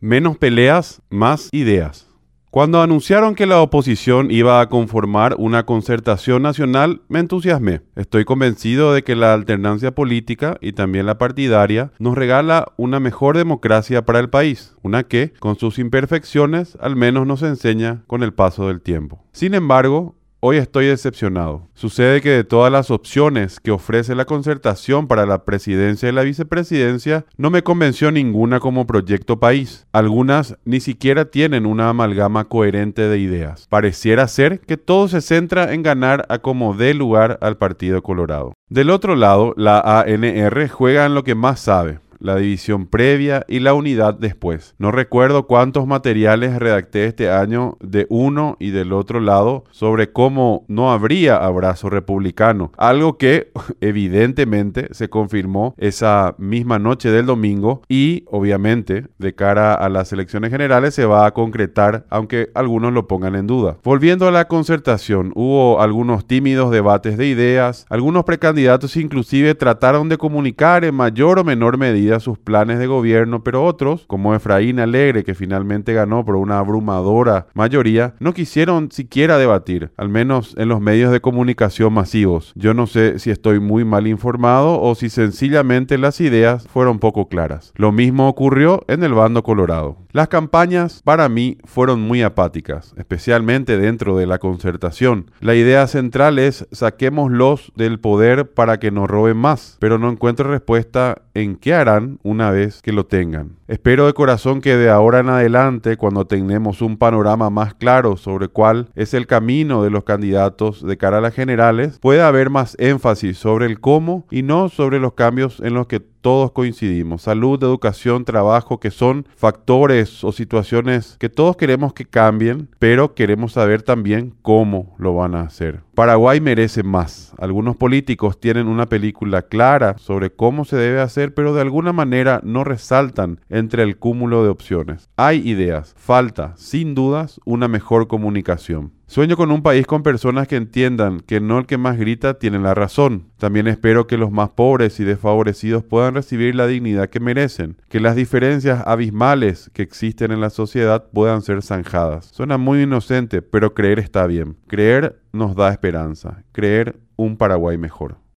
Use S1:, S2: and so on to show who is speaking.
S1: Menos peleas, más ideas. Cuando anunciaron que la oposición iba a conformar una concertación nacional, me entusiasmé. Estoy convencido de que la alternancia política y también la partidaria nos regala una mejor democracia para el país, una que, con sus imperfecciones, al menos nos enseña con el paso del tiempo. Sin embargo, Hoy estoy decepcionado. Sucede que de todas las opciones que ofrece la concertación para la presidencia y la vicepresidencia, no me convenció ninguna como proyecto país. Algunas ni siquiera tienen una amalgama coherente de ideas. Pareciera ser que todo se centra en ganar a como dé lugar al Partido Colorado. Del otro lado, la ANR juega en lo que más sabe, la división previa y la unidad después. No recuerdo cuántos materiales redacté este año de uno y del otro lado sobre cómo no habría abrazo republicano, algo que evidentemente se confirmó esa misma noche del domingo y obviamente de cara a las elecciones generales se va a concretar aunque algunos lo pongan en duda. Volviendo a la concertación, hubo algunos tímidos debates de ideas, algunos precandidatos inclusive trataron de comunicar en mayor o menor medida sus planes de gobierno, pero otros, como Efraín Alegre, que finalmente ganó por una abrumadora mayoría, no quisieron siquiera debatir, al menos en los medios de comunicación masivos. Yo no sé si estoy muy mal informado o si sencillamente las ideas fueron poco claras. Lo mismo ocurrió en el bando colorado. Las campañas para mí fueron muy apáticas, especialmente dentro de la concertación. La idea central es saquémoslos del poder para que nos roben más, pero no encuentro respuesta en qué harán una vez que lo tengan. Espero de corazón que de ahora en adelante, cuando tengamos un panorama más claro sobre cuál es el camino de los candidatos de cara a las generales, pueda haber más énfasis sobre el cómo y no sobre los cambios en los que todos coincidimos. Salud, educación, trabajo, que son factores o situaciones que todos queremos que cambien, pero queremos saber también cómo lo van a hacer. Paraguay merece más. Algunos políticos tienen una película clara sobre cómo se debe hacer, pero de alguna manera no resaltan entre el cúmulo de opciones. Hay ideas, falta, sin dudas, una mejor comunicación. Sueño con un país con personas que entiendan que no el que más grita tiene la razón. También espero que los más pobres y desfavorecidos puedan recibir la dignidad que merecen, que las diferencias abismales que existen en la sociedad puedan ser zanjadas. Suena muy inocente, pero creer está bien. Creer nos da esperanza. Creer un Paraguay mejor.